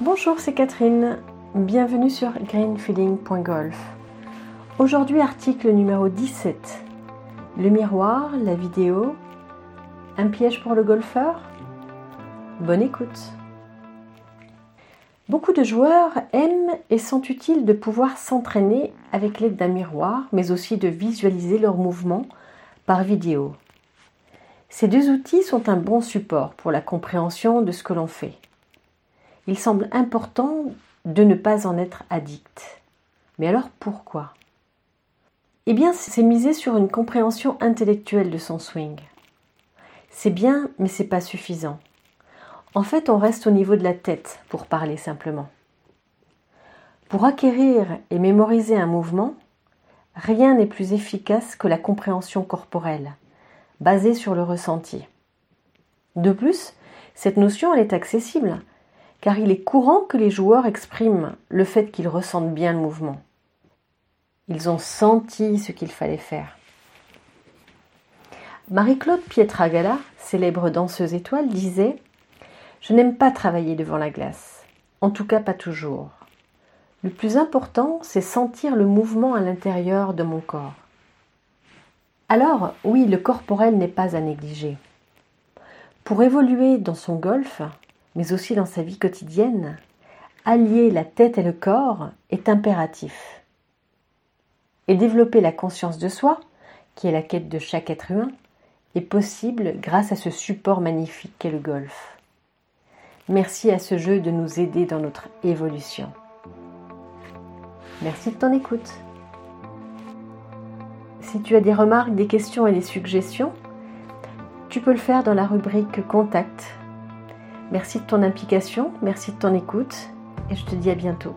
Bonjour, c'est Catherine. Bienvenue sur greenfeeling.golf. Aujourd'hui, article numéro 17. Le miroir, la vidéo, un piège pour le golfeur Bonne écoute. Beaucoup de joueurs aiment et sont utiles de pouvoir s'entraîner avec l'aide d'un miroir, mais aussi de visualiser leurs mouvements par vidéo. Ces deux outils sont un bon support pour la compréhension de ce que l'on fait il semble important de ne pas en être addict. Mais alors pourquoi? Eh bien, c'est miser sur une compréhension intellectuelle de son swing. C'est bien, mais c'est pas suffisant. En fait, on reste au niveau de la tête, pour parler simplement. Pour acquérir et mémoriser un mouvement, rien n'est plus efficace que la compréhension corporelle, basée sur le ressenti. De plus, cette notion elle est accessible car il est courant que les joueurs expriment le fait qu'ils ressentent bien le mouvement. Ils ont senti ce qu'il fallait faire. Marie-Claude Pietragala, célèbre danseuse étoile, disait Je n'aime pas travailler devant la glace, en tout cas pas toujours. Le plus important, c'est sentir le mouvement à l'intérieur de mon corps. Alors, oui, le corporel n'est pas à négliger. Pour évoluer dans son golf, mais aussi dans sa vie quotidienne, allier la tête et le corps est impératif. Et développer la conscience de soi, qui est la quête de chaque être humain, est possible grâce à ce support magnifique qu'est le golf. Merci à ce jeu de nous aider dans notre évolution. Merci de ton écoute. Si tu as des remarques, des questions et des suggestions, tu peux le faire dans la rubrique Contact Merci de ton implication, merci de ton écoute et je te dis à bientôt.